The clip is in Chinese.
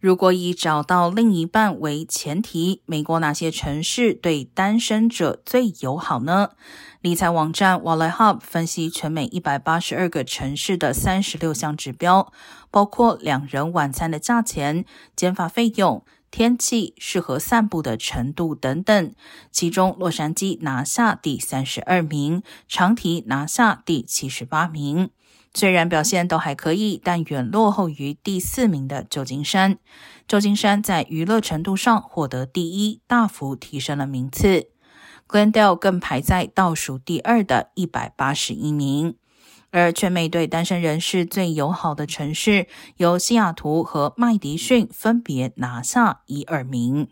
如果以找到另一半为前提，美国哪些城市对单身者最友好呢？理财网站 w a l l e Hub 分析全美一百八十二个城市的三十六项指标，包括两人晚餐的价钱、减法费用、天气、适合散步的程度等等。其中，洛杉矶拿下第三十二名，长堤拿下第七十八名。虽然表现都还可以，但远落后于第四名的旧金山。旧金山在娱乐程度上获得第一，大幅提升了名次。Glendale 更排在倒数第二的一百八十一名。而全美对单身人士最友好的城市，由西雅图和麦迪逊分别拿下一二名。